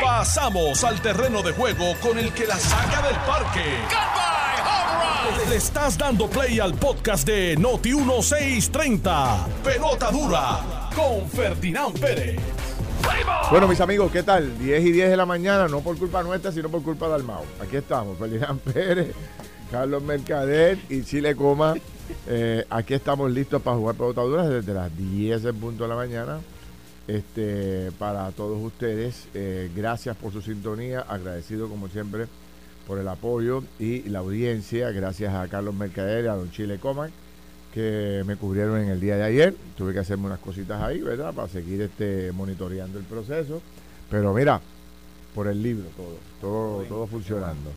Pasamos al terreno de juego con el que la saca del parque. Le estás dando play al podcast de Noti 1630. Pelota dura con Ferdinand Pérez. Bueno, mis amigos, ¿qué tal? 10 y 10 de la mañana, no por culpa nuestra, sino por culpa de Almao. Aquí estamos, Ferdinand Pérez, Carlos Mercader y Chile Coma. Eh, aquí estamos listos para jugar pelotaduras desde las 10 del punto de la mañana. Este, para todos ustedes, eh, gracias por su sintonía, agradecido como siempre por el apoyo y la audiencia, gracias a Carlos Mercader y a Don Chile Coma que me cubrieron en el día de ayer. Tuve que hacerme unas cositas ahí, ¿verdad? Para seguir este monitoreando el proceso. Pero mira, por el libro todo, todo, todo funcionando.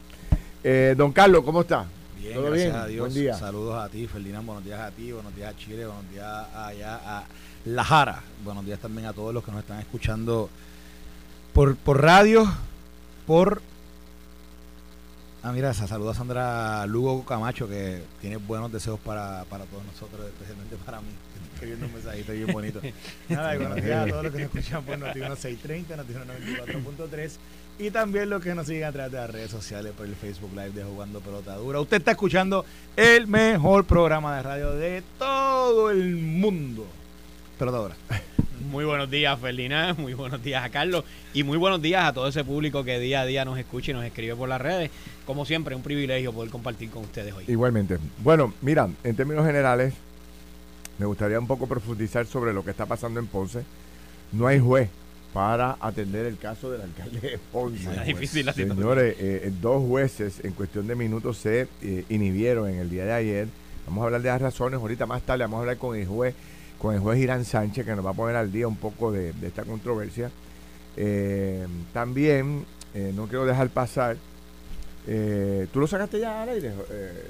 Eh, don Carlos, ¿cómo está? Bien, ¿Todo gracias bien? a Dios. Buen día. Saludos a ti, Ferdinand. Buenos días a ti, buenos días a Chile, buenos días allá a La Jara. Buenos días también a todos los que nos están escuchando por, por radio, por... Ah, mira, sa- saludos a Sandra Lugo Camacho, que tiene buenos deseos para, para todos nosotros, especialmente para mí. Escribiendo un mensajito bien bonito. Nada, y buenos días a todos los que nos escuchan por Noti 630, Noti 94.3 y también los que nos siguen a través de las redes sociales por el Facebook Live de Jugando Pelota Dura. Usted está escuchando el mejor programa de radio de todo el mundo. Muy buenos días, Ferdinand. Muy buenos días a Carlos. Y muy buenos días a todo ese público que día a día nos escucha y nos escribe por las redes. Como siempre, un privilegio poder compartir con ustedes hoy. Igualmente. Bueno, mira, en términos generales, me gustaría un poco profundizar sobre lo que está pasando en Ponce. No hay juez para atender el caso del alcalde de Ponce. Está difícil la situación. Señores, eh, dos jueces en cuestión de minutos se eh, inhibieron en el día de ayer. Vamos a hablar de las razones. Ahorita más tarde vamos a hablar con el juez, con el juez Irán Sánchez, que nos va a poner al día un poco de, de esta controversia. Eh, también, eh, no quiero dejar pasar. eh, ¿Tú lo sacaste ya al aire?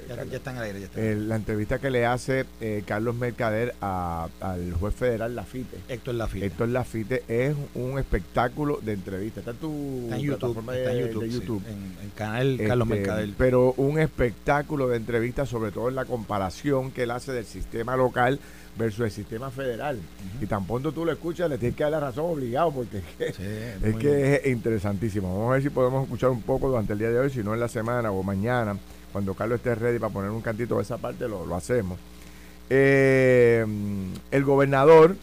Ya, Carlos? ya están al aire, ya están. Eh, la entrevista que le hace Carlos Mercader a- al juez federal Lafite. Héctor Lafite. Héctor Lafite es un espectáculo de entrevista. Está en tu Está en YouTube. plataforma Está en de- YouTube. de sí, YouTube. en el canal Carlos Este, Mercader. Pero un espectáculo de entrevistas, sobre todo en la comparación que él hace del sistema local versus el sistema federal. Y tan pronto tú lo escuchas, le tienes que dar la razón obligado, porque es que, Sí, es, que es interesantísimo. Vamos a ver si podemos escuchar un poco durante el día de hoy, si no en la semana o mañana, cuando Carlos esté ready para poner un cantito de esa parte, lo, lo hacemos. Eh, el gobernador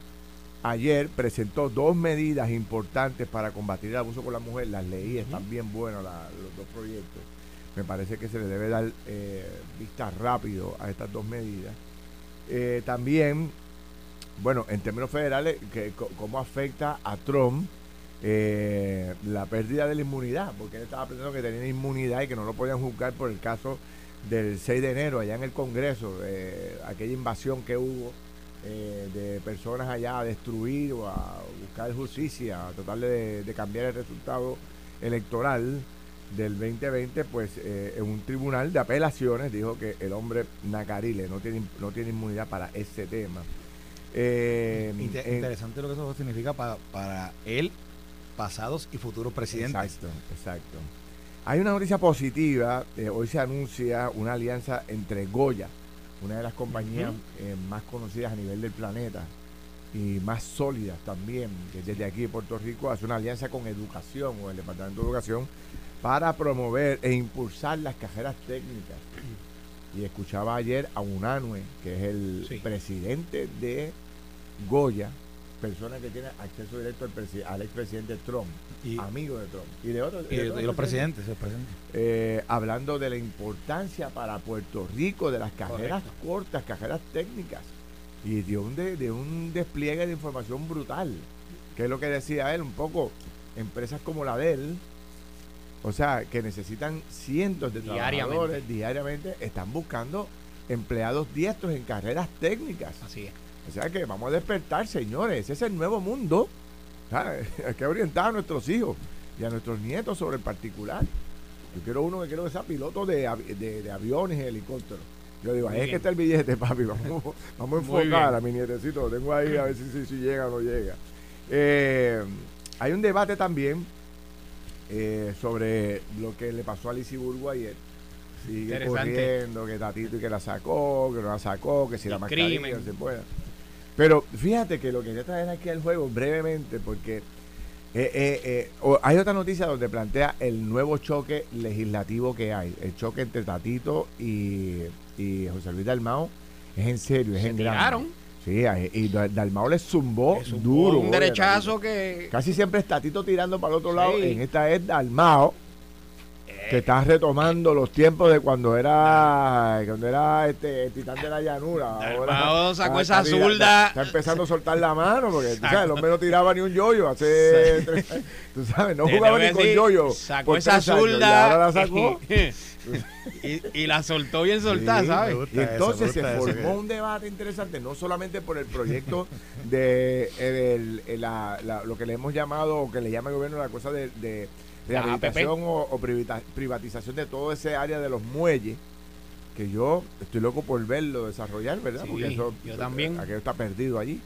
ayer presentó dos medidas importantes para combatir el abuso con la mujer. Las leí, están bien buenos la- los dos proyectos. Me parece que se le debe dar eh, vista rápido a estas dos medidas. Eh, también, bueno, en términos federales, que, cómo afecta a Trump eh, la pérdida de la inmunidad, porque él estaba pensando que tenía inmunidad y que no lo podían juzgar por el caso del 6 de enero allá en el Congreso, eh, aquella invasión que hubo eh, de personas allá a destruir o a buscar justicia, a tratar de cambiar el resultado electoral del 2020, pues eh, en un tribunal de apelaciones dijo que el hombre Nacarile no tiene, no tiene inmunidad para ese tema. Eh, en- interesante lo que eso significa pa- para él, pasados y futuros presidentes. Exacto, exacto. Hay una noticia positiva. eh, hoy se anuncia una alianza entre Goya, una de las compañías eh, más conocidas a nivel del planeta y más sólidas también, que desde aquí de Puerto Rico hace una alianza con Educación o el Departamento de Educación para promover e impulsar las carreras técnicas. Y escuchaba ayer a Unanue, que es el Sí. presidente de Goya, persona que tiene acceso directo al, al expresidente Trump, Y, amigo de Trump. Y de otros. y- de los presidentes, los presidentes. eh, hablando de la importancia para Puerto Rico de las carreras cortas, carreras técnicas, y de un, de, de un despliegue de información brutal, que es lo que decía él, un poco, empresas como la de él, o sea, que necesitan cientos de trabajadores diariamente, están buscando empleados diestros en carreras técnicas. Así es. O sea que vamos a despertar, señores. Ese es el nuevo mundo. ¿sabes? Hay que orientar a nuestros hijos y a nuestros nietos sobre el particular. Yo quiero uno que quiero que sea piloto de, de, de aviones y helicópteros. Yo digo, ahí es que está el billete, papi. Vamos, vamos a enfocar a mi nietecito. Lo tengo ahí a ver si, si, si llega o no llega. Eh, hay un debate también eh, sobre lo que le pasó a Lizy Burgo ayer. Sigue corriendo, que Tatito y que la sacó, que no la sacó, que si la mascarilla crimen. se puede. Pero fíjate que lo que quería traer aquí al juego brevemente, porque Eh, eh, eh, hay otra noticia donde plantea el nuevo choque legislativo que hay. El choque entre Tatito y, y José Luis Dalmao es en serio, es Se en grande. Sí, y Dal- Dalmao le zumbó, duro. un derechazo que. Casi siempre es Tatito tirando para el otro lado. En esta es Dalmao. Que está retomando los tiempos de cuando era cuando era este el titán de la llanura. Dalmao sacó ah, esa zurda. Está, empezando a soltar la mano porque tú sabes, el hombre no tiraba ni un yoyo hace tres años. Tú sabes, no jugaba ni con yoyo. Sacó esa zurda. ahora la sacó. y, y la soltó bien soltada, Sí, ¿sabes? Y entonces se eso, formó un debate interesante, no solamente por el proyecto de eh, del- eh, la- la- lo que le hemos llamado, o que le llama el gobierno la cosa de, de Rehabilitación o, privatización de todo ese área de los muelles, que yo estoy loco por verlo desarrollar, ¿verdad? Sí, Porque eso, yo también. Aquello está perdido allí.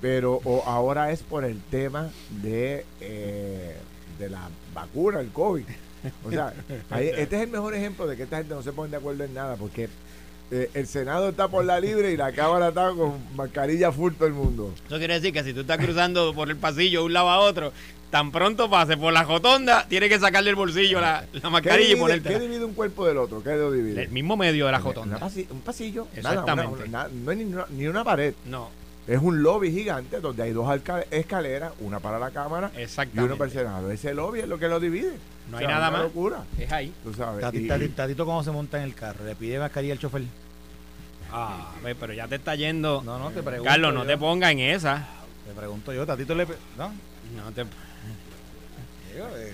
Pero o ahora es por el tema de, eh, de la vacuna, el COVID. O sea, este es el mejor ejemplo de que esta gente no se pone de acuerdo en nada, porque eh, el Senado está por la libre y la Cámara está con mascarilla full todo el mundo. Eso quiere decir que si tú estás cruzando por el pasillo de un lado a otro, tan pronto pase por la jotonda, tienes que sacarle el bolsillo la, la ¿Qué mascarilla y divide, ponerte qué divide un cuerpo del otro? ¿Qué lo divide? el mismo medio de la jotonda. pasi- un pasillo. Exactamente. Nada, una- una- no es ni una, ni una pared. No, Es un lobby gigante donde hay dos escaleras, una para la Cámara y una para el Senado. Ese lobby es lo que lo divide. No O hay nada una más. locura. Es ahí. Tú sabes. Tati- y- Tati- Tatito, ¿cómo se monta en el carro? ¿Le pide mascarilla al chofer? Ah, ve, pero ya te está yendo. No, no, te pregunto. Carlos, no yo. te pongas en esa. Te pregunto yo, Tatito le. ¿No? No te.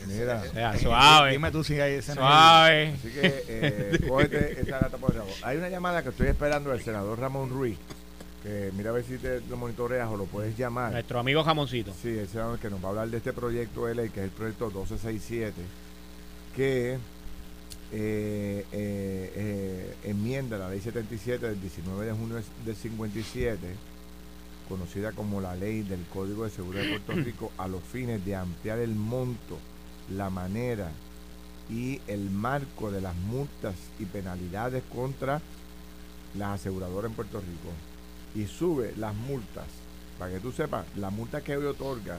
Mira. O sea, suave. Dime tú si hay ese. Suave. Así que eh, cógete esa gata por el rabo. Hay una llamada que estoy esperando del senador Ramón Ruiz. Que mira a ver si te lo monitoreas o lo puedes llamar. Nuestro amigo jamoncito. Sí, el senador que nos va a hablar de este proyecto de ley, que es el proyecto 1267, que eh, eh, eh, enmienda la ley 77 del 19 de junio del 57, conocida como la ley del Código de Seguridad de Puerto Rico, a los fines de ampliar el monto, la manera y el marco de las multas y penalidades contra las aseguradoras en Puerto Rico. Y sube las multas para que tú sepas, la multa que hoy otorga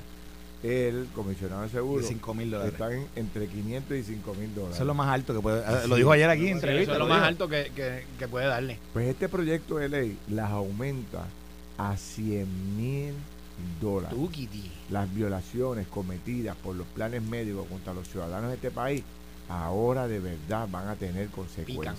el comisionado de De seguro 5 mil dólares. está en, entre 500 y 5 mil dólares. Eso es lo más alto que puede. ah, Lo dijo ayer aquí en entrevista. eso es lo lo más dijo. alto que, que- que puede darle. Pues este proyecto de ley las aumenta a 100 mil dólares. Las violaciones cometidas por los planes médicos contra los ciudadanos de este país ahora de verdad van a tener consecuencias.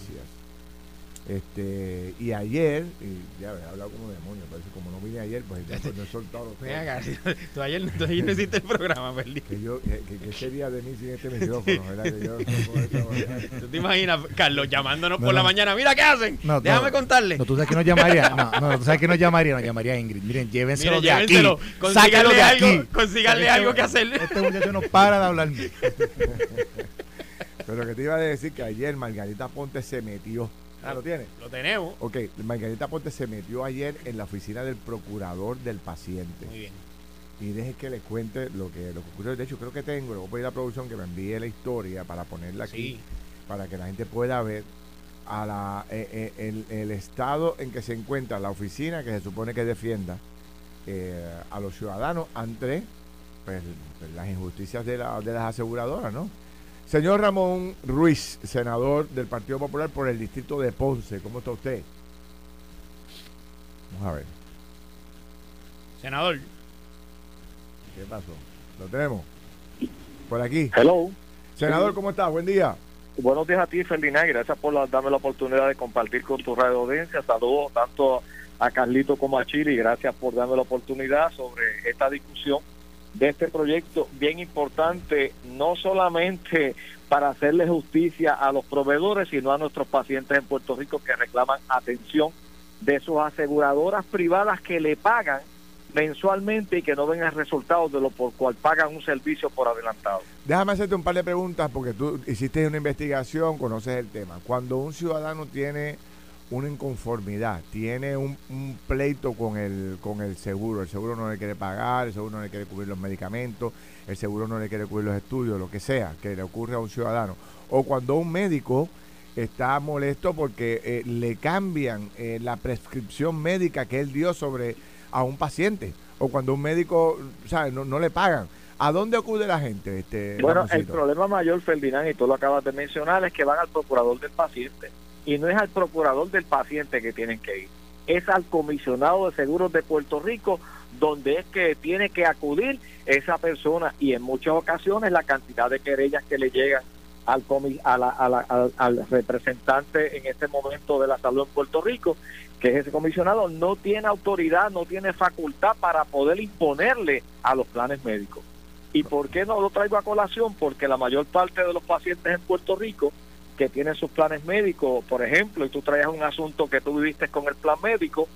Este, y ayer, y ya he hablado como demonio, parece como no vine ayer, pues ya pues, no he soltado los acá, tú ayer, tú ayer no hiciste el programa, perdí. que yo, que, que- que sería de mí sin este micrófono, ¿verdad? Que yo no puedo trabajar. ¿Tú te imaginas, Carlos, llamándonos No, por la no. mañana? Mira, ¿qué hacen? No, Déjame no. contarle. No, tú sabes que nos llamaría. No, no, tú sabes que nos llamaría. Nos llamaría Ingrid. Miren, llévenselo Mire, de aquí. llévenselo, Sácalo consíganle de algo, aquí. consíganle Este- algo que hacer. Este muchacho no para de hablarme. Pero que te iba a decir que ayer Margarita Ponte se metió. Ah, ¿lo tiene? Lo tenemos. Ok, Margarita Ponte se metió ayer en la oficina del procurador del paciente. Muy bien. Y deje que le cuente lo que, lo que ocurrió. De hecho, creo que tengo, le voy a pedir a la producción que me envíe la historia para ponerla aquí, Sí. para que la gente pueda ver a la, eh, eh, el, el estado en que se encuentra la oficina que se supone que defienda eh, a los ciudadanos ante pues, las injusticias de, la- de las aseguradoras, ¿no? Señor Ramón Ruiz, senador del Partido Popular por el distrito de Ponce, ¿cómo está usted? Vamos a ver, Senador. ¿qué pasó? ¿Lo tenemos? Por aquí. Hello. Senador, ¿cómo está? Buen día. Buenos días a ti, Ferdinand. y Gracias por la- darme la oportunidad de compartir con tu radio audiencia. Saludos tanto a Carlito como a Chile y gracias por darme la oportunidad sobre esta discusión de este proyecto bien importante, no solamente para hacerle justicia a los proveedores, sino a nuestros pacientes en Puerto Rico que reclaman atención de sus aseguradoras privadas que le pagan mensualmente y que no ven el resultado de lo por cual pagan un servicio por adelantado. Déjame hacerte un par de preguntas porque tú hiciste una investigación, conoces el tema. Cuando un ciudadano tiene una inconformidad, tiene un, un pleito con el, con el seguro, el seguro no le quiere pagar, el seguro no le quiere cubrir los medicamentos, el seguro no le quiere cubrir los estudios, lo que sea que le ocurre a un ciudadano. O cuando un médico está molesto porque eh, le cambian eh, la prescripción médica que él dio sobre a un paciente. O cuando un médico, ¿sabes? No, no le pagan. ¿A dónde acude la gente? Este, bueno, el problema mayor, Ferdinand, y tú lo acabas de mencionar, es que van al procurador del paciente. Y no es al procurador del paciente que tienen que ir, es al comisionado de seguros de Puerto Rico, donde es que tiene que acudir esa persona. Y en muchas ocasiones la cantidad de querellas que le llegan al, al, al representante en este momento de la salud en Puerto Rico, que es ese comisionado, no tiene autoridad, no tiene facultad para poder imponerle a los planes médicos. ¿Y por qué no lo traigo a colación? Porque la mayor parte de los pacientes en Puerto Rico que tienen sus planes médicos, por ejemplo, y tú traes un asunto que tú viviste con el plan médico,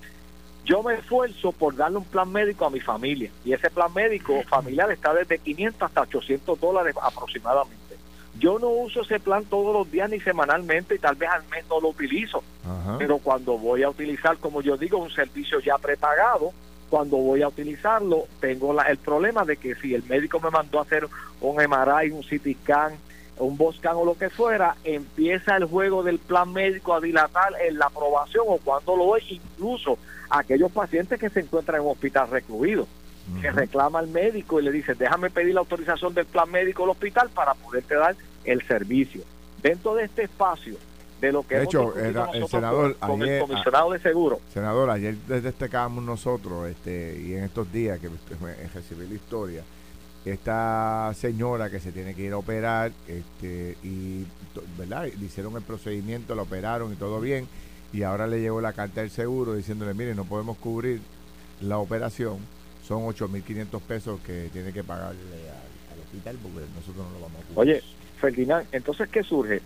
yo me esfuerzo por darle un plan médico a mi familia. Y ese plan médico familiar está desde 500 hasta 800 dólares aproximadamente. Yo no uso ese plan todos los días ni semanalmente y tal vez al mes no lo utilizo. Pero cuando voy a utilizar, como yo digo, un servicio ya prepagado, cuando voy a utilizarlo, tengo la, el problema de que si el médico me mandó a hacer un MRI, un CT scan, un Boscan o lo que fuera, empieza el juego del plan médico a dilatar en la aprobación o cuando lo es, incluso aquellos pacientes que se encuentran en un hospital recluido, que reclama al médico y le dice, déjame pedir la autorización del plan médico del hospital para poderte dar el servicio. Dentro de este espacio, de lo que de hecho el senador con, el comisionado de seguro senador ayer destacábamos nosotros este y en estos días que recibí la historia esta señora que se tiene que ir a operar este y verdad hicieron el procedimiento la operaron y todo bien y ahora le llegó la carta del seguro diciéndole mire no podemos cubrir la operación son 8.500 pesos que tiene que pagarle al, hospital porque nosotros no lo vamos a cubrir oye Ferdinand entonces qué surge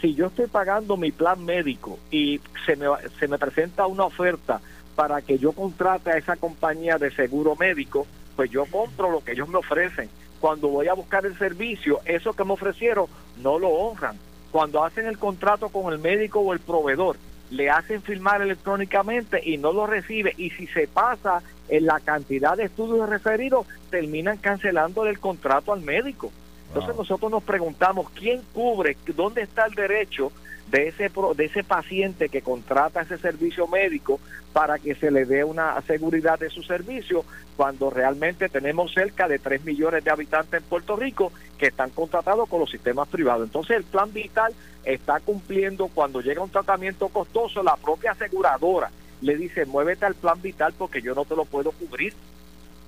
si yo estoy pagando mi plan médico y se me, se me presenta una oferta para que yo contrate a esa compañía de seguro médico, pues yo compro lo que ellos me ofrecen. Cuando voy a buscar el servicio, eso que me ofrecieron no lo honran. Cuando hacen el contrato con el médico o el proveedor, le hacen firmar electrónicamente y no lo recibe. Y si se pasa en la cantidad de estudios referidos, terminan cancelando el contrato al médico. Entonces nosotros nos preguntamos quién cubre, dónde está el derecho de ese de ese paciente que contrata ese servicio médico para que se le dé una seguridad de su servicio cuando realmente tenemos cerca de 3 millones de habitantes en Puerto Rico que están contratados con los sistemas privados. Entonces el plan vital está cumpliendo cuando llega un tratamiento costoso, la propia aseguradora le dice, muévete al plan vital porque yo no te lo puedo cubrir.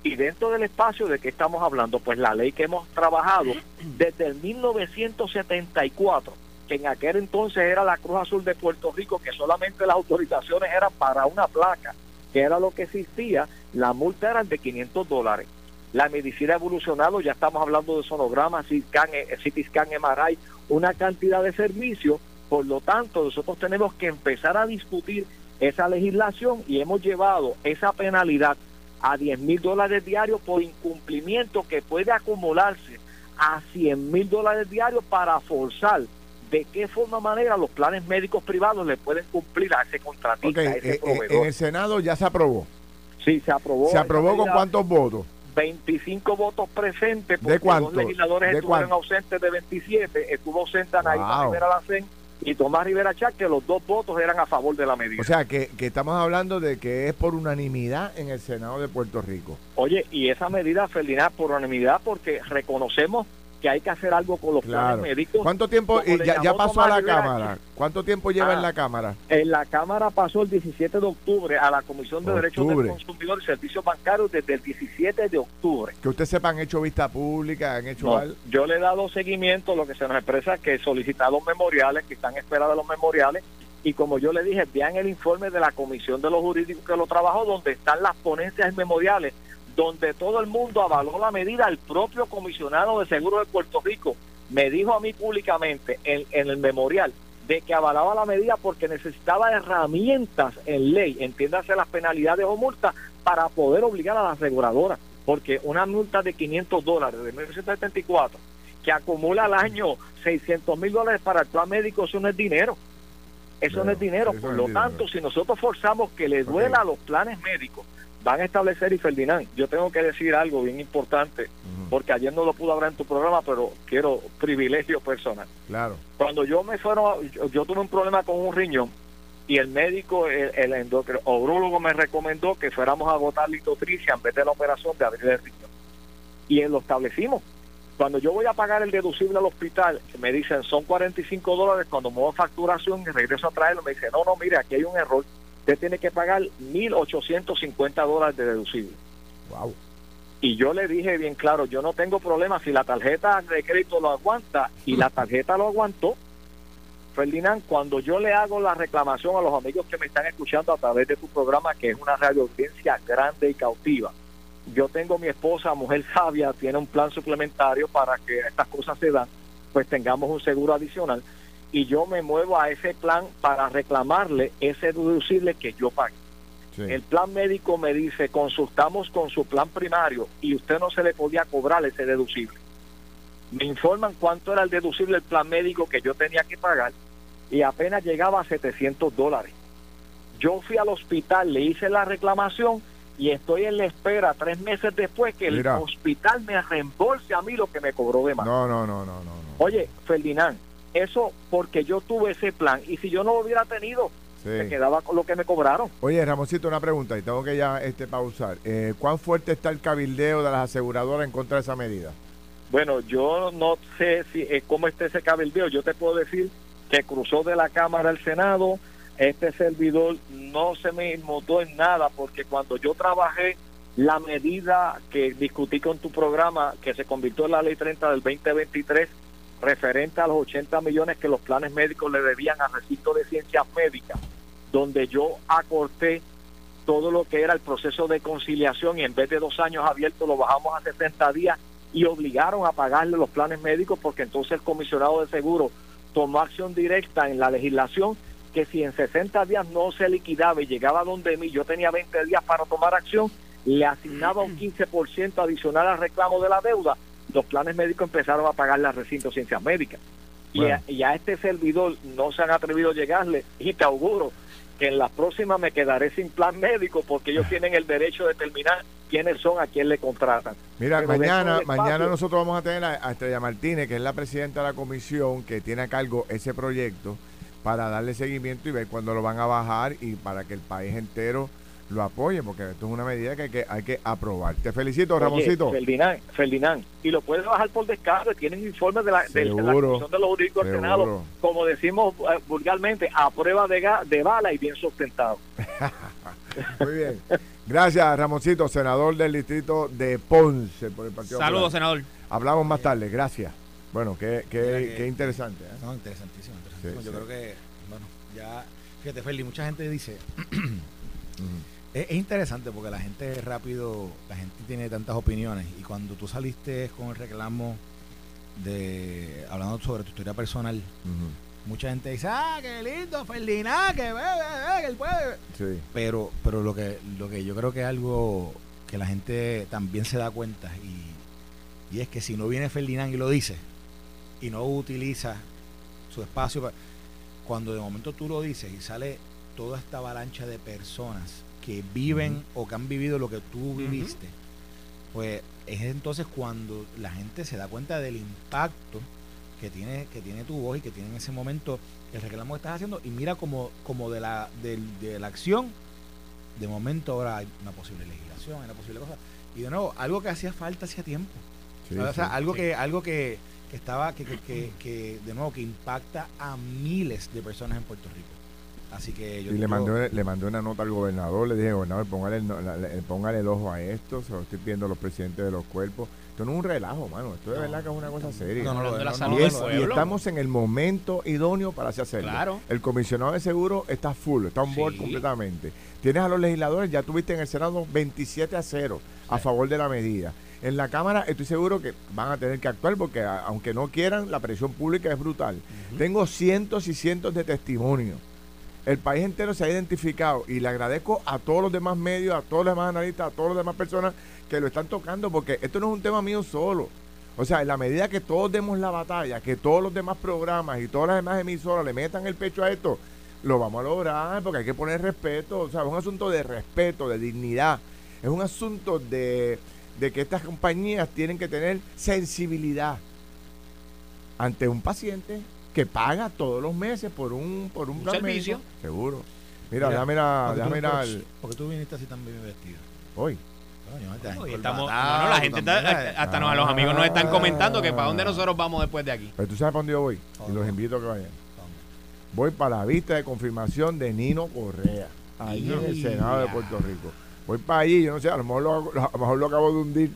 Y dentro del espacio de que estamos hablando, pues la ley que hemos trabajado desde el 1974, que en aquel entonces era la Cruz Azul de Puerto Rico, que solamente las autorizaciones eran para una placa, que era lo que existía, la multa era de 500 dólares. La medicina ha evolucionado, ya estamos hablando de sonogramas, CT scan, eh, una cantidad de servicios, por lo tanto nosotros tenemos que empezar a discutir esa legislación y hemos llevado esa penalidad a 10 mil dólares diarios por incumplimiento que puede acumularse a 100 mil dólares diarios para forzar de qué forma manera los planes médicos privados le pueden cumplir a ese contratista, a ese eh, eh, En el Senado ya se aprobó. Sí, se aprobó. ¿Se aprobó con cuántos votos? 25 votos presentes, porque ¿De dos legisladores estuvieron ausentes de 27, estuvo ausente Anaíma Rivera Lacén y Tomás Rivera Chá, que los dos votos eran a favor de la medida. O sea, que, que estamos hablando de que es por unanimidad en el Senado de Puerto Rico. Oye, y esa medida, Ferdinand, por unanimidad, porque reconocemos que hay que hacer algo con los planes médicos. ¿Cuánto tiempo ya, pasó a la Cámara? ¿Cuánto tiempo lleva en ah, la Cámara? En la Cámara pasó el 17 de octubre a la Comisión de Derechos del Consumidor y Servicios Bancarios desde el 17 de octubre. Que usted sepa, han hecho vista pública, han hecho Yo le he dado seguimiento, lo que se nos expresa que solicitados memoriales, que están en espera de los memoriales, y como yo le dije, vean el informe de la Comisión de los Jurídicos que lo trabajó, donde están las ponencias memoriales donde todo el mundo avaló la medida, el propio comisionado de seguro de Puerto Rico me dijo a mí públicamente en, el memorial de que avalaba la medida porque necesitaba herramientas en ley, entiéndase las penalidades o multas, para poder obligar a la aseguradora. Porque una multa de 500 dólares de 1974, que acumula al año 600 mil dólares para el plan médico, eso no es dinero. Eso no es dinero. Por lo tanto, si nosotros forzamos que le duela a los planes médicos, van a establecer, y Ferdinand, yo tengo que decir algo bien importante, porque ayer no lo pude hablar en tu programa, pero quiero privilegio personal. Claro. Cuando yo me fueron, yo, tuve un problema con un riñón, y el médico, el, el endocrinólogo me recomendó que fuéramos a agotar litotricia en vez de la operación de abrir el riñón. y lo establecimos. Cuando yo voy a pagar el deducible al hospital, me dicen son 45 dólares. Cuando muevo facturación y regreso a traerlo, me dicen, no, no, mire, aquí hay un error. Usted tiene que pagar 1.850 dólares de deducible. Wow. Y yo le dije bien claro, yo no tengo problema si la tarjeta de crédito lo aguanta y la tarjeta lo aguantó. Ferdinand, cuando yo le hago la reclamación a los amigos que me están escuchando a través de tu programa, que es una radio audiencia grande y cautiva, yo tengo mi esposa, mujer sabia, tiene un plan suplementario para que estas cosas se dan, pues tengamos un seguro adicional. Y yo me muevo a ese plan para reclamarle ese deducible que yo pague. Sí. El plan médico me dice, consultamos con su plan primario y usted no se le podía cobrar ese deducible. Me informan cuánto era el deducible del plan médico que yo tenía que pagar y apenas llegaba a 700 dólares. Yo fui al hospital, le hice la reclamación y estoy en la espera tres meses después que Mira. el hospital me reembolse a mí lo que me cobró de más. No, no, no, no, no. no. Oye, Ferdinand, eso porque yo tuve ese plan y si yo no lo hubiera tenido, Sí. me quedaba con lo que me cobraron. Oye, Ramoncito, una pregunta y tengo que ya este pausar. Eh, ¿Cuán fuerte está el cabildeo de las aseguradoras en contra de esa medida? Bueno, yo no sé si eh, cómo está ese cabildeo. Yo te puedo decir que cruzó de la Cámara al Senado. Este servidor no se me inmutó en nada porque cuando yo trabajé la medida que discutí con tu programa, que se convirtió en la Ley 30 del 2023, referente a los 80 millones que los planes médicos le debían al recinto de ciencias médicas, donde yo acorté todo lo que era el proceso de conciliación y en vez de dos años abiertos lo bajamos a 60 días y obligaron a pagarle los planes médicos porque entonces el comisionado de seguro tomó acción directa en la legislación que si en 60 días no se liquidaba y llegaba donde mí, yo tenía 20 días para tomar acción, le asignaba un 15% adicional al reclamo de la deuda, los planes médicos empezaron a pagarle al recinto ciencias médicas. Y, a, y a este servidor no se han atrevido a llegarle y te auguro que en la próxima me quedaré sin plan médico porque ellos tienen el derecho de determinar quiénes son a quién le contratan. Mira, Pero mañana, espacio- mañana nosotros vamos a tener a, a Estrella Martínez, que es la presidenta de la comisión que tiene a cargo ese proyecto, para darle seguimiento y ver cuándo lo van a bajar y para que el país entero lo apoye, porque esto es una medida que hay que, hay que aprobar. Te felicito, Oye, Ramoncito. Ferdinand, Ferdinand, y lo puedes bajar por descargo, tienen informes de la, de, de la Comisión de los Jurídicos del. Senado, como decimos eh, vulgarmente, a prueba de, de bala y bien sustentado. Muy bien. Gracias, Ramoncito, senador del distrito de Ponce por el Partido Saludos, senador. Hablamos más tarde, gracias. Bueno, qué, qué, qué interesante. ¿eh? No, interesantísimo, interesantísimo. Sí, Yo sí. creo que, bueno, ya, fíjate, Ferli, mucha gente dice, es interesante porque la gente rápido, la gente tiene tantas opiniones y cuando tú saliste con el reclamo de, hablando sobre tu historia personal, mucha gente dice, ah, qué lindo, Ferdinand, que bebe, bebe, que él puede. Sí. Pero, pero lo que, lo que yo creo que es algo que la gente también se da cuenta y, y es que si no viene Ferdinand y lo dice y no utiliza su espacio, pa- cuando de momento tú lo dices y sale toda esta avalancha de personas que viven o que han vivido lo que tú viviste, pues es entonces cuando la gente se da cuenta del impacto que tiene, que tiene tu voz y que tiene en ese momento el reclamo que estás haciendo y mira como, como de la, del- de la acción, de momento ahora hay una posible legislación, hay una posible cosa. Y de nuevo, algo que hacía falta hacía tiempo. Sí, o sea, sí. algo que, algo que, que estaba, que, que- que, de nuevo, que impacta a miles de personas en Puerto Rico. Así que yo Y le yo- mandé, le mandé una nota al gobernador, le dije, gobernador, póngale el, no- la- la- póngale el ojo a esto, se lo estoy pidiendo a los presidentes de los cuerpos. Esto no es un relajo, mano, esto de No, verdad que es una cosa seria. no, no, de la salud y, es- estamos en el momento idóneo para así hacerlo. Claro. El comisionado de seguro está full, está on board Sí. completamente. Tienes a los legisladores, ya tuviste en el Senado 27 a 0 a favor de la medida. En la Cámara estoy seguro que van a tener que actuar porque a- aunque no quieran, la presión pública es brutal. Tengo cientos y cientos de testimonios. El país entero se ha identificado y le agradezco a todos los demás medios, a todos los demás analistas, a todas las demás personas que lo están tocando porque esto no es un tema mío solo. O sea, en la medida que todos demos la batalla, que todos los demás programas y todas las demás emisoras le metan el pecho a esto, lo vamos a lograr porque hay que poner respeto. O sea, es un asunto de respeto, de dignidad. Es un asunto de, que estas compañías tienen que tener sensibilidad ante un paciente que paga todos los meses por un por un, Un plan servicio. médico. Seguro. Mira, Mira, déjame ir a- porque tú- déjame ir porque- al- Porque tú viniste así tan bien vestido. hoy. Hoy estamos, no, no, la gente está, hasta nos, los amigos nos están comentando que para dónde nosotros vamos después de aquí. Pero tú sabes para dónde yo voy y los invito a que vayan. Voy para la vista de confirmación de Nino Correa, ahí en el Senado de Puerto Rico. Voy para allí, yo no sé, a lo mejor lo, a lo, mejor lo acabo de hundir.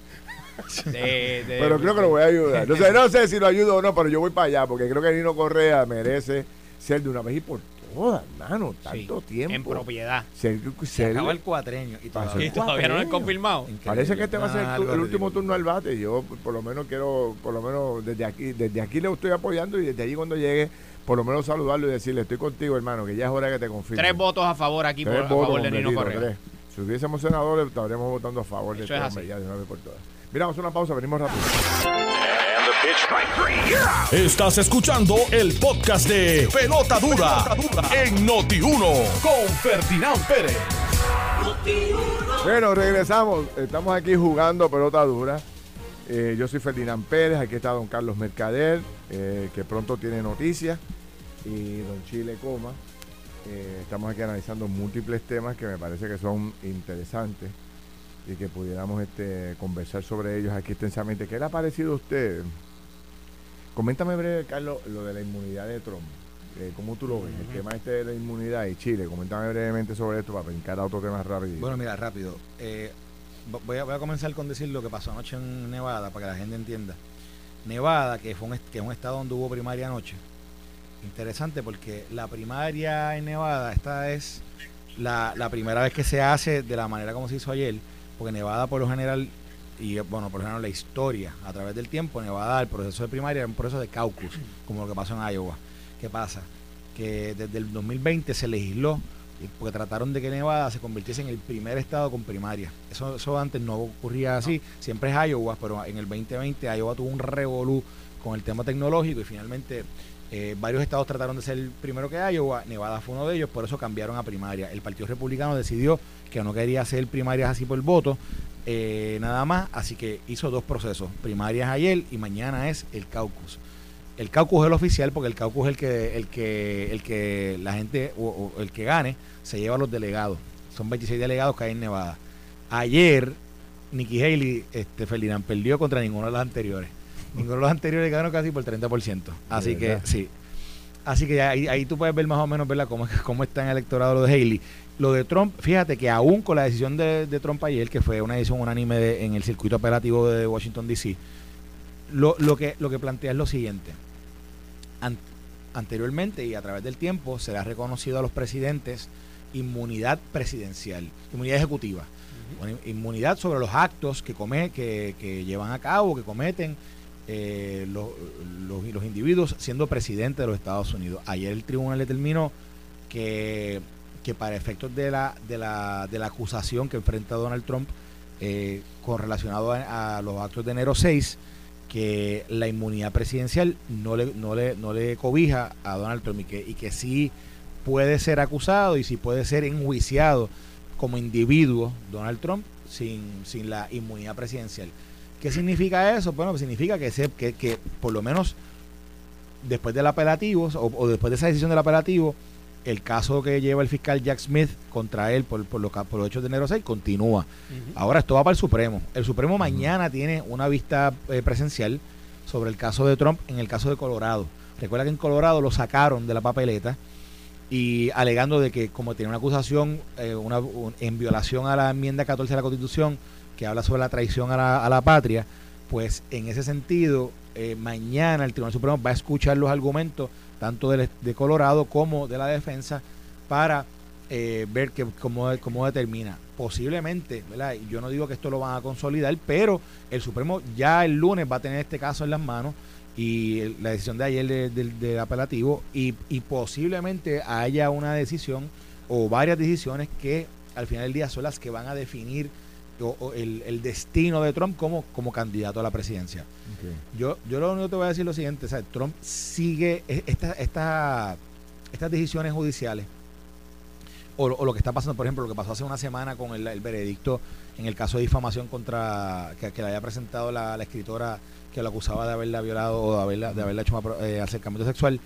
Pero creo que lo voy a ayudar. No sé, no sé si lo ayudo o no, pero yo voy para allá porque creo que Nino Correa merece ser de una vez y por todas, hermano, tanto tiempo. En propiedad. Se, acaba el cuatreño y todavía, no lo he confirmado. Parece que este va a ser el, último turno al bate. Yo por lo menos quiero, por lo menos desde aquí, desde aquí le estoy apoyando y desde allí cuando llegue por lo menos saludarlo y decirle, estoy contigo, hermano, que ya es hora que te confirme. Tres votos a favor aquí por, a favor de Nino Correa. Si hubiésemos senadores, estaríamos votando a favor de este ya de una vez por todas. Mira, vamos a una pausa, venimos rápido. Estás escuchando el podcast de Pelota Dura, en Noti1 con Ferdinand Pérez. Bueno, regresamos. Estamos aquí jugando Pelota Dura. Eh, yo soy Ferdinand Pérez, aquí está don Carlos Mercader, eh, que pronto tiene noticias, y don Chile Coma. Eh, estamos aquí analizando múltiples temas que me parece que son interesantes y que pudiéramos este, conversar sobre ellos aquí extensamente. ¿Qué le ha parecido a usted? Coméntame breve, Carlos, lo de la inmunidad de Trump. ¿Cómo tú lo ves? El tema este de la inmunidad y Chile. Coméntame brevemente sobre esto para brincar a otro tema rápido. Bueno, mira, rápido voy a, comenzar con decir lo que pasó anoche en Nevada para que la gente entienda. Nevada, que, fue un, que es un estado donde hubo primaria anoche. Interesante porque la primaria en Nevada, esta es la, primera vez que se hace de la manera como se hizo ayer, porque Nevada por lo general, y bueno, por lo general la historia a través del tiempo, Nevada, el proceso de primaria era un proceso de caucus, como lo que pasó en Iowa. ¿Qué pasa? Que desde el 2020 se legisló porque trataron de que Nevada se convirtiese en el primer estado con primaria. Eso, eso antes no ocurría así, siempre es Iowa, pero en el 2020 Iowa tuvo un revolú con el tema tecnológico y finalmente eh, varios estados trataron de ser el primero que Iowa, Nevada fue uno de ellos, por eso cambiaron a primaria. El Partido Republicano decidió que no quería hacer primarias así por voto, eh, nada más, así que hizo dos procesos, primarias ayer y mañana es el caucus el caucus es el oficial porque el caucus es el que el que el que la gente o, el que gane se lleva a los delegados. Son 26 delegados que hay en Nevada. Ayer Nikki Haley, este Ferdinand perdió contra ninguno de los anteriores. Ninguno de los anteriores ganó casi por 30%. Así que sí. Así que ahí, ahí, tú puedes ver más o menos ¿verdad? Cómo, cómo está en el electorado lo de Haley. Lo de Trump, fíjate que aún con la decisión de, Trump ayer, que fue una decisión unánime en el circuito operativo de Washington, D.C., lo, lo, que, lo que plantea es lo siguiente anteriormente y a través del tiempo se le ha reconocido a los presidentes inmunidad presidencial, inmunidad ejecutiva, inmunidad sobre los actos que, come, que, llevan a cabo, que cometen eh, los, los, individuos siendo presidente de los Estados Unidos. Ayer el tribunal determinó que, que para efectos de la, de, la, de la acusación que enfrenta Donald Trump eh, con relacionado a, a los actos de enero 6, que la inmunidad presidencial no le, no le, no le cobija a Donald Trump y que, y que sí puede ser acusado y sí puede ser enjuiciado como individuo Donald Trump sin, sin la inmunidad presidencial. ¿Qué significa eso? Bueno, significa que, se, que, que por lo menos después del apelativo o, o después de esa decisión del apelativo, el caso que lleva el fiscal Jack Smith contra él por, por, por los hechos de enero 6 continúa. Ahora esto va para el Supremo. El Supremo mañana tiene una vista eh, presencial sobre el caso de Trump en el caso de Colorado. Recuerda que en Colorado lo sacaron de la papeleta y alegando de que como tiene una acusación eh, una, en violación a la enmienda 14 de la Constitución que habla sobre la traición a la, patria, pues en ese sentido eh, mañana el Tribunal Supremo va a escuchar los argumentos tanto de, Colorado como de la defensa, para eh, ver que, cómo, cómo determina. Posiblemente, ¿verdad? Yo no digo que esto lo van a consolidar, pero el Supremo ya el lunes va a tener este caso en las manos y la decisión de ayer del apelativo y, posiblemente haya una decisión o varias decisiones que al final del día son las que van a definir el, destino de Trump como, como candidato a la presidencia. Yo, yo lo único que te voy a decir es lo siguiente, Trump sigue e, esta, esta, estas decisiones judiciales o, lo que está pasando, por ejemplo, lo que pasó hace una semana con el, veredicto en el caso de difamación contra que, le haya presentado la, escritora que lo acusaba de haberla violado o de haberla, de haberla hecho eh, acercamiento sexual.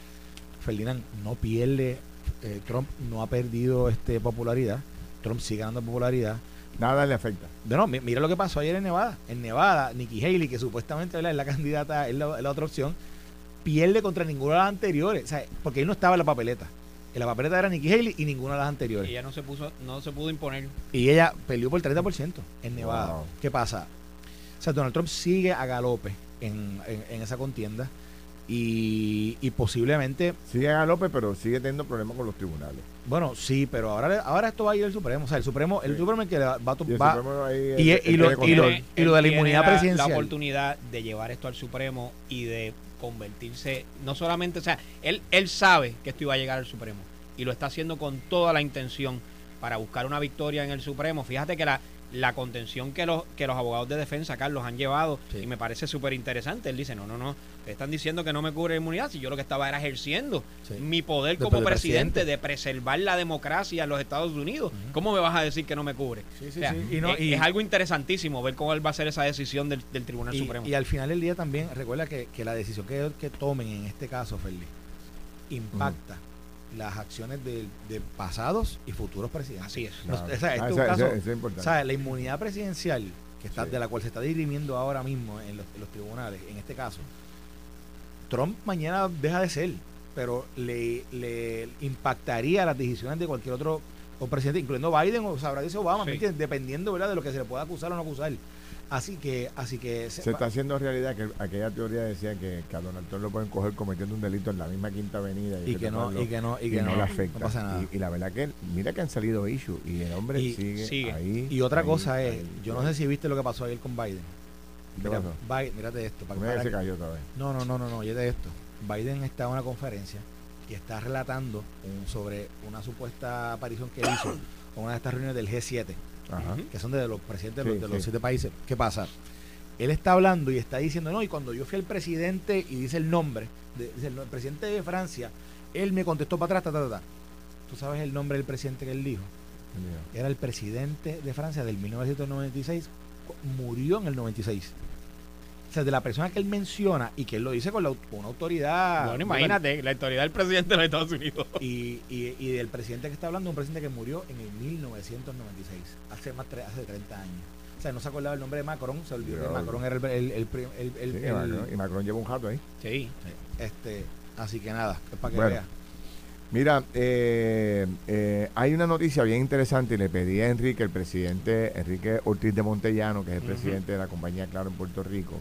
Ferdinand no pierde, eh, Trump no ha perdido este popularidad, Trump sigue ganando popularidad Nada le afecta. No, mira lo que pasó ayer en Nevada. En Nevada, Nikki Haley, que supuestamente es la candidata, es la, otra opción, pierde contra ninguna de las anteriores. O sea, porque ahí no estaba en la papeleta. En la papeleta era Nikki Haley y ninguna de las anteriores. Y ella no se puso, no se pudo imponer. Y ella perdió por el 30% en Nevada. ¿Qué pasa? O sea, Donald Trump sigue a galope en, en esa contienda y, posiblemente... Sigue a López, pero sigue teniendo problemas con los tribunales. Bueno, sí, pero ahora ahora esto va a ir al Supremo. O sea, el Supremo, el Supremo es que va a tomar... Y, y, lo, y, lo, y, lo, de la inmunidad presidencial. La oportunidad de llevar esto al Supremo y de convertirse, no solamente, o sea, él, él sabe que esto iba a llegar al Supremo y lo está haciendo con toda la intención para buscar una victoria en el Supremo. Fíjate que la, la contención que los, que los abogados de defensa, Carlos, han llevado, y me parece súper interesante. Él dice, no, no, no, están diciendo que no me cubre inmunidad, si yo lo que estaba era ejerciendo mi poder como presidente, de preservar la democracia en los Estados Unidos. ¿Cómo me vas a decir que no me cubre? y es, algo interesantísimo ver cómo él va a ser esa decisión del, Tribunal Supremo. Y al final del día también, recuerda que, la decisión que, que tomen en este caso, Felipe, impacta las acciones de, pasados y futuros presidentes. Así es. La inmunidad presidencial, que está, de la cual se está dirimiendo ahora mismo en los, tribunales, en este caso, Trump mañana deja de ser, pero le, le impactaría las decisiones de cualquier otro presidente, incluyendo Biden o sabrá dice Obama, dependiendo ¿verdad? de lo que se le pueda acusar o no acusar. Así que, así que se, está haciendo realidad que aquella teoría decía que, a Donald Trump lo pueden coger cometiendo un delito en la misma Quinta Avenida y, que, no, y que no y que no, le afecta. Y, la verdad que mira que han salido issues y el hombre sigue, ahí. Y otra cosa es, yo no sé si viste lo que pasó ayer con Biden. Mira, Biden, mírate esto. Para se cayó otra vez. No, no, no, no, no, de esto. Biden está en una conferencia y está relatando sobre una supuesta aparición que hizo en una de estas reuniones del G7 que son de los presidentes de, los, siete países. ¿Qué pasa? Él está hablando y está diciendo, no, y cuando yo fui al presidente y dice el nombre, dice el, presidente de Francia, él me contestó para atrás, ta, ta, ta. ¿Tú sabes el nombre del presidente que él dijo? Era el presidente de Francia del 1996, murió en el 96. Sea, de la persona que él menciona y que él lo dice con, la, una autoridad. Bueno, imagínate, la autoridad del presidente de los Estados Unidos. Y, y, y, del presidente que está hablando, un presidente que murió en el 1996, hace más hace 30 años. O sea, no se acordaba el nombre de Macron, se olvidó que Macron era el. el, el, y Macron lleva un jato ahí. Sí. Este, así que nada, es para que vea. Mira, eh, eh, hay una noticia bien interesante y le pedí a Enrique, el presidente, Enrique Ortiz de Montellano, que es el presidente de la compañía Claro en Puerto Rico,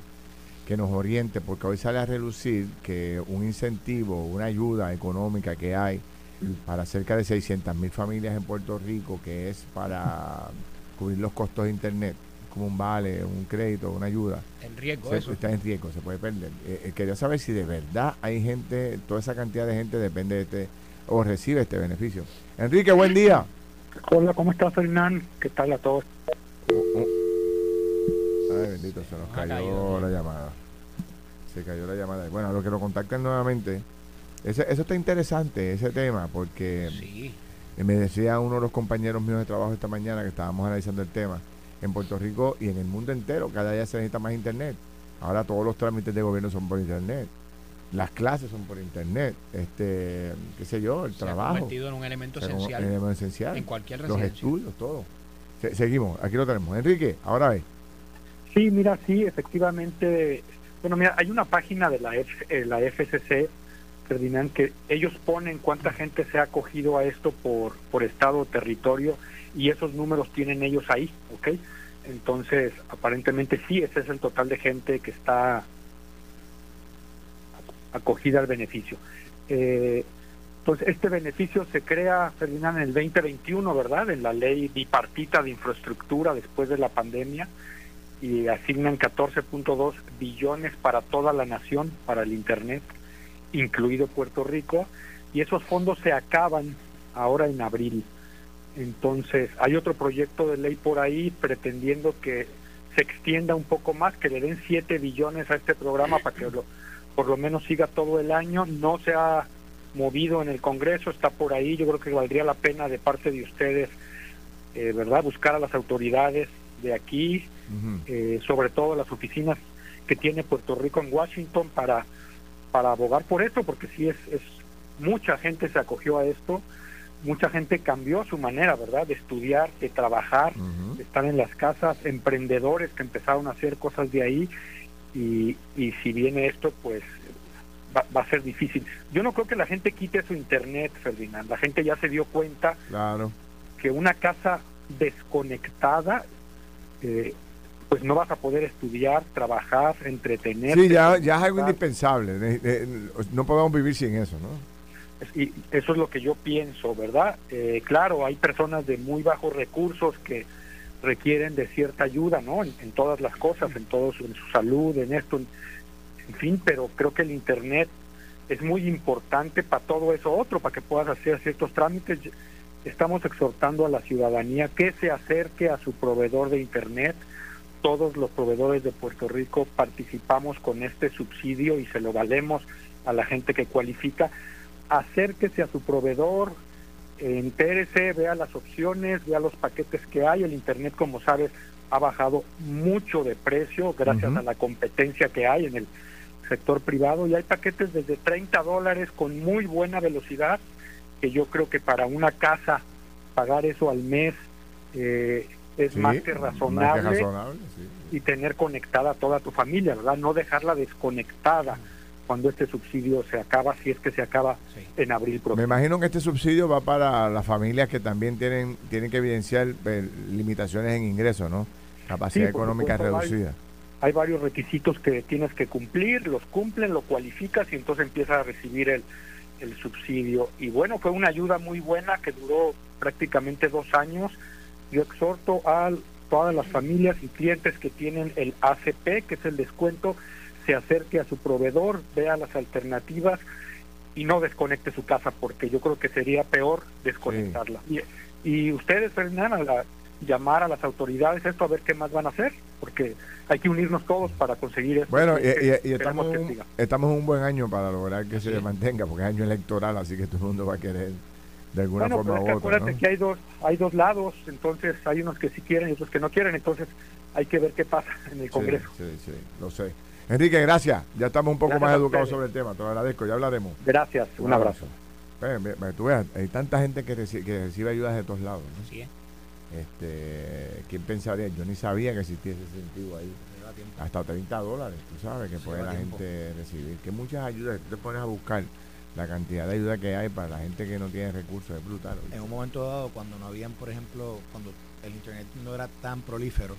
que nos oriente, porque hoy sale a relucir que un incentivo, una ayuda económica que hay para cerca de 600 mil familias en Puerto Rico, que es para cubrir los costos de Internet, como un vale, un crédito, una ayuda. En riesgo, eso. Está en riesgo, se puede perder. Eh, eh, quería saber si de verdad hay gente, toda esa cantidad de gente depende de este, o recibe este beneficio. Enrique, buen día. Hola, ¿cómo estás, Fernán? ¿Qué tal a todos? Uh, uh. Ay, bendito, se nos cayó la llamada. Se cayó la llamada. Bueno, a los que lo contactan nuevamente, ese, eso está interesante, ese tema, porque me decía uno de los compañeros míos de trabajo esta mañana que estábamos analizando el tema. En Puerto Rico y en el mundo entero, cada día se necesita más internet. Ahora todos los trámites de gobierno son por internet. Las clases son por internet. Este, qué sé yo, el se trabajo. Ha convertido en un elemento esencial. Un elemento esencial. En cualquier residencia. Los estudios, todo. seguimos, aquí lo tenemos. Enrique, ahora ve. Sí, mira, sí, efectivamente. Bueno, mira, hay una página de la, F, eh, la FCC, Ferdinand, que ellos ponen cuánta gente se ha acogido a esto por, por estado o territorio y esos números tienen ellos ahí, ¿ok? Entonces, aparentemente sí, ese es el total de gente que está acogida al beneficio. Eh, entonces, este beneficio se crea, Ferdinand, en el 2021, ¿verdad? En la ley bipartita de infraestructura después de la pandemia y asignan 14.2 billones para toda la nación, para el Internet, incluido Puerto Rico, y esos fondos se acaban ahora en abril. Entonces, hay otro proyecto de ley por ahí pretendiendo que se extienda un poco más, que le den 7 billones a este programa para que por lo menos siga todo el año. No se ha movido en el Congreso, está por ahí. Yo creo que valdría la pena de parte de ustedes, eh, ¿verdad?, buscar a las autoridades de aquí, eh, sobre todo las oficinas que tiene Puerto Rico en Washington para, para abogar por esto, porque sí es, es mucha gente se acogió a esto, mucha gente cambió su manera, ¿verdad? De estudiar, de trabajar, de estar en las casas, emprendedores que empezaron a hacer cosas de ahí y, y si viene esto, pues va, va, a ser difícil. Yo no creo que la gente quite su internet, Ferdinand. La gente ya se dio cuenta claro. que una casa desconectada eh, pues no vas a poder estudiar, trabajar, entretener. Sí, ya, ya es algo indispensable. No podemos vivir sin eso, ¿no? Y eso es lo que yo pienso, ¿verdad? Eh, claro, hay personas de muy bajos recursos que requieren de cierta ayuda, ¿no? En, todas las cosas, en todo su, en su salud, en esto, en, en fin, pero creo que el Internet es muy importante para todo eso otro, para que puedas hacer ciertos trámites. Estamos exhortando a la ciudadanía que se acerque a su proveedor de Internet, todos los proveedores de Puerto Rico participamos con este subsidio y se lo valemos a la gente que cualifica. Acérquese a su proveedor, entérese, vea las opciones, vea los paquetes que hay. El Internet, como sabes, ha bajado mucho de precio gracias a la competencia que hay en el sector privado y hay paquetes desde 30 dólares con muy buena velocidad que yo creo que para una casa pagar eso al mes eh, es más que razonable, y tener conectada a toda tu familia, ¿verdad? No dejarla desconectada cuando este subsidio se acaba, si es que se acaba en abril próximo. Me imagino que este subsidio va para las familias que también tienen tienen que evidenciar eh, limitaciones en ingresos, ¿no? Capacidad económica reducida. Hay, hay, varios requisitos que tienes que cumplir, los cumplen, lo cualificas y entonces empiezas a recibir el, el subsidio. Y bueno, fue una ayuda muy buena que duró prácticamente dos años yo exhorto a todas las familias y clientes que tienen el ACP, que es el descuento, se acerque a su proveedor, vea las alternativas y no desconecte su casa, porque yo creo que sería peor desconectarla. Y, ustedes, Fernanda, a llamar a las autoridades esto a ver qué más van a hacer, porque hay que unirnos todos para conseguir esto. Bueno, y, estamos, estamos en un buen año para lograr que se mantenga, porque es año electoral, así que todo el mundo va a querer de alguna bueno, forma u otra. Acuérdate que hay dos, hay dos lados, entonces hay unos que sí quieren y otros que no quieren, entonces hay que ver qué pasa en el Congreso. Sí, sí, lo sé. Enrique, gracias. Ya estamos un poco más educados sobre el tema. Te lo agradezco. Ya hablaremos. Gracias. Un, abrazo. tú veas, hay tanta gente que, recibe, que recibe ayudas de todos lados. ¿no? Sí. Este, ¿Quién pensaría? Yo ni sabía que existía ese sentido ahí. Hasta 30 dólares, tú sabes, que puede la gente recibir. Que muchas ayudas, tú te pones a buscar la cantidad de ayuda que hay para la gente que no tiene recursos es brutal. En un momento dado, cuando no habían, por ejemplo, cuando el Internet no era tan prolífero,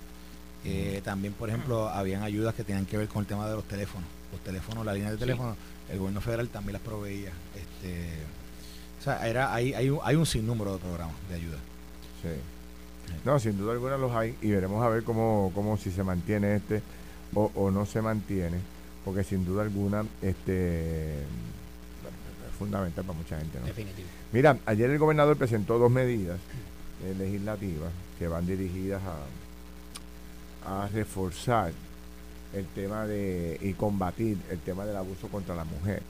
eh, también, por ejemplo, habían ayudas que tenían que ver con el tema de los teléfonos. Los teléfonos, la línea de teléfono, el gobierno federal también las proveía. Este, o sea, era, hay, hay, un, hay un sinnúmero de programas de ayuda. Sí. No, sin duda alguna los hay y veremos a ver cómo, cómo si se mantiene este o, o no se mantiene, porque sin duda alguna este fundamental para mucha gente. ¿no? Definitivo. Mira, ayer el gobernador presentó dos medidas eh, legislativas que van dirigidas a, a reforzar el tema de y combatir el tema del abuso contra la mujer.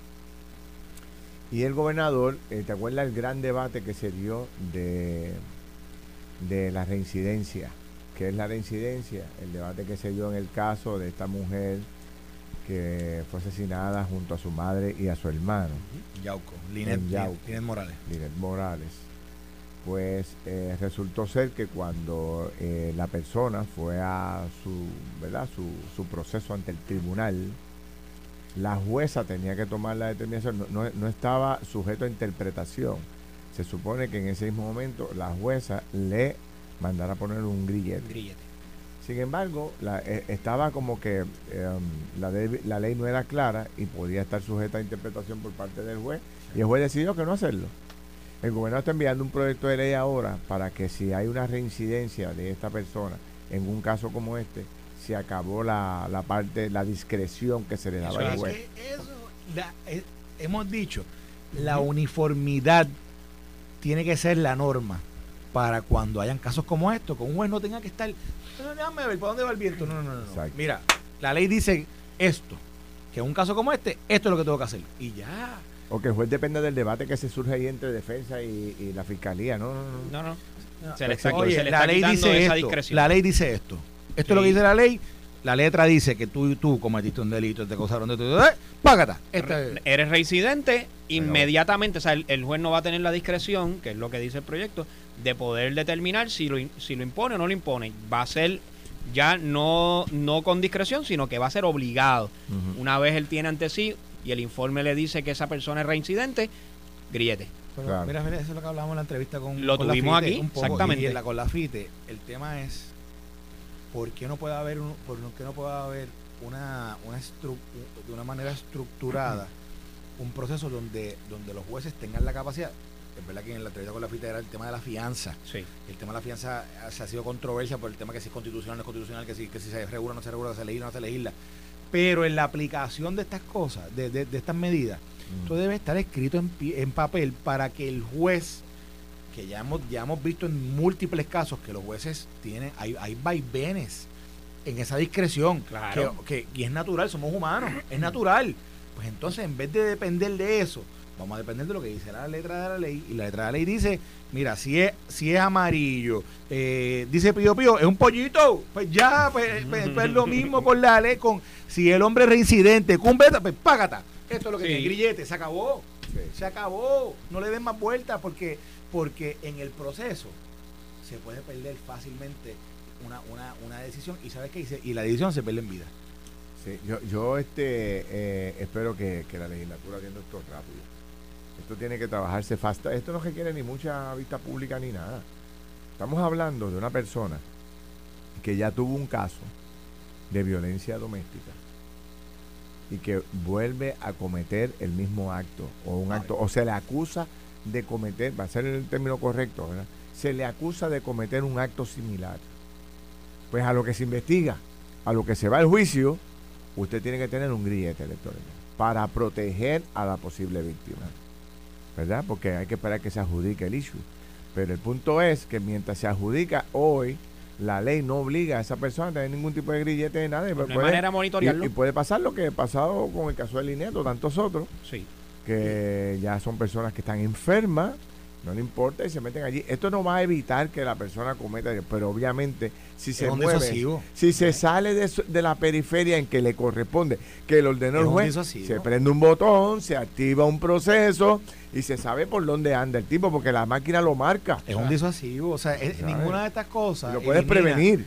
Y el gobernador, eh, ¿te acuerdas el gran debate que se dio de, de la reincidencia? ¿Qué es la reincidencia? El debate que se dio en el caso de esta mujer que fue asesinada junto a su madre y a su hermano. Yauco, Linet, Morales. Linet Morales. Pues eh, resultó ser que cuando eh, la persona fue a su, ¿verdad? Su, su, proceso ante el tribunal, la jueza tenía que tomar la determinación, no, no, estaba sujeto a interpretación. Se supone que en ese mismo momento la jueza le mandara a poner un grillete. grillete sin embargo, la, eh, estaba como que em, la, la, ley no era clara y podía estar sujeta a interpretación por parte del juez y el juez decidió que no hacerlo. El gobernador está enviando un proyecto de ley ahora para que si hay una reincidencia de esta persona en un caso como este, se acabó la, la parte, la discreción que se le daba al juez. Eh, hemos dicho, la uniformidad tiene que ser la norma para cuando hayan casos como estos, que un juez no tenga que estar déjame ver, ¿para dónde va el viento? No, no, no. no. Mira, la ley dice esto, que en un caso como este, esto es lo que tengo que hacer. Y ya. O que el juez depende del debate que se surge ahí entre defensa y, la fiscalía, ¿no? No, no. Se le está, Oye, la ley dice esto. La ley dice esto. Esto es lo que dice la ley. la letra dice que tú y tú cometiste un delito, te causaron de todo, ¡eh! págata. Este Eres residente, inmediatamente, o sea, el, juez no va a tener la discreción, que es lo que dice el proyecto, de poder determinar si lo, si lo impone o no lo impone. Va a ser ya no, no con discreción, sino que va a ser obligado. Una vez él tiene ante sí y el informe le dice que esa persona es reincidente, grillete. Mira, mira, eso es lo que hablamos en la entrevista con Lo tuvimos aquí, exactamente. Y en la, con la FITE, el tema es ¿por qué no puede haber, por qué no puede haber una, una de una manera estructurada un proceso donde, donde los jueces tengan la capacidad es verdad que en la entrevista con la FITE era el tema de la fianza. Sí. El tema de la fianza se ha sido controversia por el tema que si es constitucional o no es constitucional, que si, que si se regula o no se regula, se legisla o no se legisla. Pero en la aplicación de estas cosas, de, de, estas medidas, esto debe estar escrito en, en papel para que el juez que ya hemos, ya hemos visto en múltiples casos que los jueces tienen, hay, hay vaivenes en esa discreción, claro. que, y es natural, somos humanos, es natural. Pues entonces, en vez de depender de eso, vamos a depender de lo que dice la letra de la ley. Y la letra de la ley dice, mira, si es, si es amarillo, eh, dice Pío Pío, es un pollito, pues ya, pues, pues, pues, es lo mismo con la ley, con si el hombre reincidente, cumple, pues págata. Esto es lo que tiene grillete, se acabó. Se acabó. No le den más vueltas porque porque en el proceso se puede perder fácilmente una, una, una decisión y sabes qué dice y la decisión se pierde en vida sí, yo, yo este eh, espero que, la legislatura atienda esto rápido esto tiene que trabajarse fast esto no requiere ni mucha vista pública ni nada estamos hablando de una persona que ya tuvo un caso de violencia doméstica y que vuelve a cometer el mismo acto o un acto o se le acusa de cometer, va a ser el término correcto, ¿verdad? se le acusa de cometer un acto similar. Pues a lo que se investiga, a lo que se va al juicio, usted tiene que tener un grillete electoral para proteger a la posible víctima. ¿Verdad? Porque hay que esperar que se adjudique el issue. Pero el punto es que mientras se adjudica hoy, la ley no obliga a esa persona a tener ningún tipo de grillete de nada. Y puede, manera Y, puede pasar lo que ha pasado con el caso de Lineto, tantos otros. Sí que ya son personas que están enfermas, no le importa y se meten allí. Esto no va a evitar que la persona cometa, pero obviamente si se mueve, si se sale de, la periferia en que le corresponde, que el ordenó el juez, se prende un botón, se activa un proceso y se sabe por dónde anda el tipo porque la máquina lo marca. Es un disuasivo, o sea, ninguna de estas cosas. Lo puedes prevenir.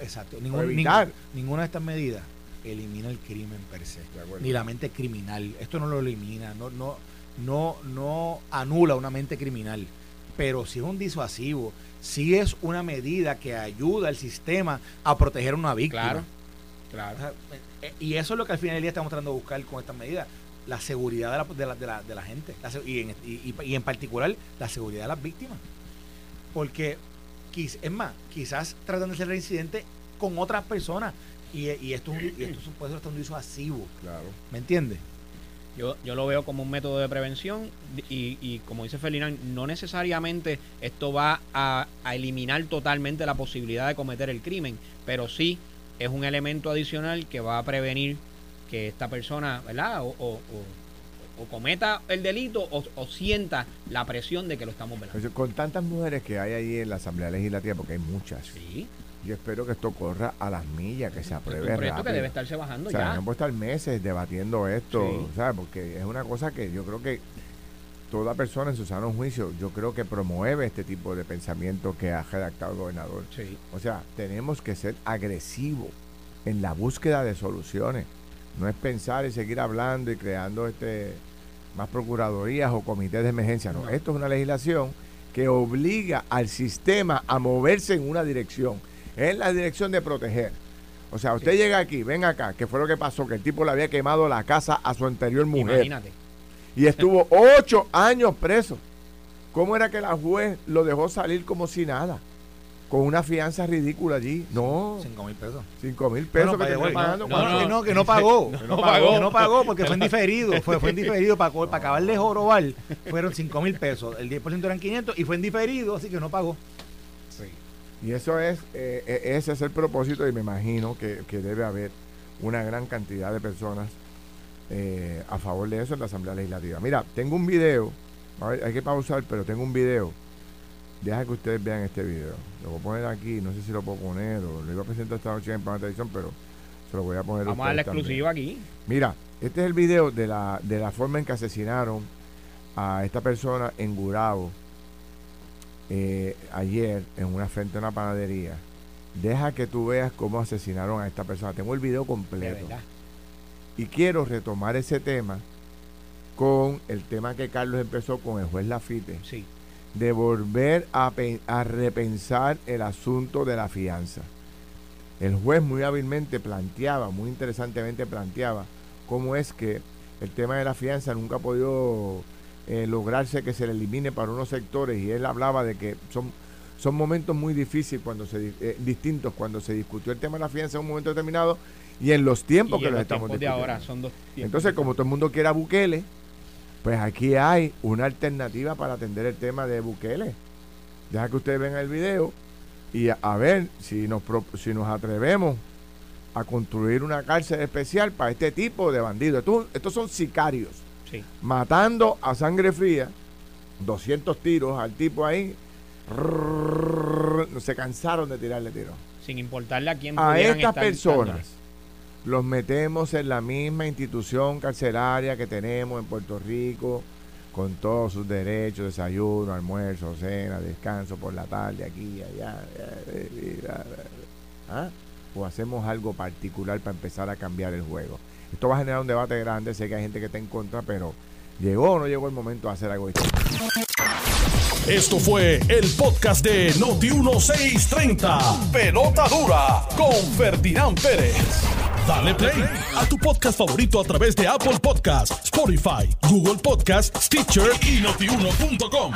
exacto, ninguna de estas medidas elimina el crimen per se, ni la mente criminal. Esto no lo elimina, no, no, no, no anula una mente criminal, pero si es un disuasivo, si es una medida que ayuda al sistema a proteger a una víctima. Claro, claro. Eh, y eso es lo que al final del día estamos tratando de buscar con estas medidas la seguridad de la, de la, de la, gente y, en, y, en particular la seguridad de las víctimas. Porque, es más, quizás tratando de ser reincidente con otras personas, y, y esto, y esto puede ser hasta un disuasivo. Claro. ¿Me entiendes? Yo, yo lo veo como un método de prevención y, y como dice Ferdinand, no necesariamente esto va a, eliminar totalmente la posibilidad de cometer el crimen, pero sí es un elemento adicional que va a prevenir que esta persona, ¿verdad? O, o, cometa el delito o, sienta la presión de que lo estamos velando. Con tantas mujeres que hay ahí en la Asamblea Legislativa, porque hay muchas. Sí. Yo espero que esto corra a las millas, que se apruebe. Es un proyecto que debe estarse bajando o sea, ya. No estar meses debatiendo esto, ¿sabes? Porque es una cosa que yo creo que toda persona en su sano juicio, yo creo que promueve este tipo de pensamiento que ha redactado el gobernador. Sí. O sea, tenemos que ser agresivos en la búsqueda de soluciones. No es pensar y seguir hablando y creando este más procuradorías o comités de emergencia. no. esto es una legislación que obliga al sistema a moverse en una dirección es la dirección de proteger. O sea, usted llega aquí, ven acá, que fue lo que pasó, que el tipo le había quemado la casa a su anterior mujer. Imagínate. Y estuvo ocho años preso. ¿Cómo era que la juez lo dejó salir como si nada? Con una fianza ridícula allí. No. Cinco mil pesos. Cinco mil pesos que te pagando. No, no, que no pagó. No, pagó. Que no pagó porque fue en diferido. Fue, fue en diferido para, para acabar de jorobar. Fueron cinco mil pesos. El 10% eran 500 y fue en diferido, así que no pagó. Y eso es, eh, e, ese es el propósito y me imagino que, debe haber una gran cantidad de personas eh, a favor de eso en la Asamblea Legislativa. Mira, tengo un video, hay que pausar, pero tengo un video. Deja que ustedes vean este video. Lo voy a poner aquí, no sé si lo puedo poner o lo iba a presentar esta noche en Pana Televisión, pero Se lo voy a poner. Vamos a dar la exclusiva aquí. Mira, este es el video de la, de la forma en que asesinaron a esta persona en Gurabo eh, ayer en una frente a una panadería. Deja que tú veas cómo asesinaron a esta persona. Tengo el video completo. Y quiero retomar ese tema con el tema que Carlos empezó con el juez Lafite. Sí. De volver a, a repensar el asunto de la fianza. El juez muy hábilmente planteaba, muy interesantemente planteaba, cómo es que el tema de la fianza nunca ha podido eh, lograrse que se le elimine para unos sectores y él hablaba de que son son momentos muy difíciles cuando se eh, distintos cuando se discutió el tema de la fianza en un momento determinado y en los tiempos que lo estamos discutiendo. ahora son dos Entonces, como todo el mundo quiere a Bukele, pues aquí hay una alternativa para atender el tema de Bukele. Deja que ustedes vean el video y a, ver si nos, si nos atrevemos a construir una cárcel especial para este tipo de bandidos. Estos, son sicarios. Matando a sangre fría, 200 tiros al tipo ahí. se cansaron de tirarle tiros. Sin importarle a quién A estas personas los metemos en la misma institución carcelaria que tenemos en Puerto Rico, con todos sus derechos, desayuno, almuerzo, cena, descanso por la tarde, aquí, allá. ¿Ah? O hacemos algo particular para empezar a cambiar el juego. Esto va a generar un debate grande, sé que hay gente que está en contra, pero ¿llegó o no llegó el momento de hacer algo distinto? Esto fue el podcast de Noti 1630. Pelota dura con Ferdinand Pérez. Dale play a tu podcast favorito a través de Apple Podcasts, Spotify, Google Podcasts, Stitcher y notiuno.com.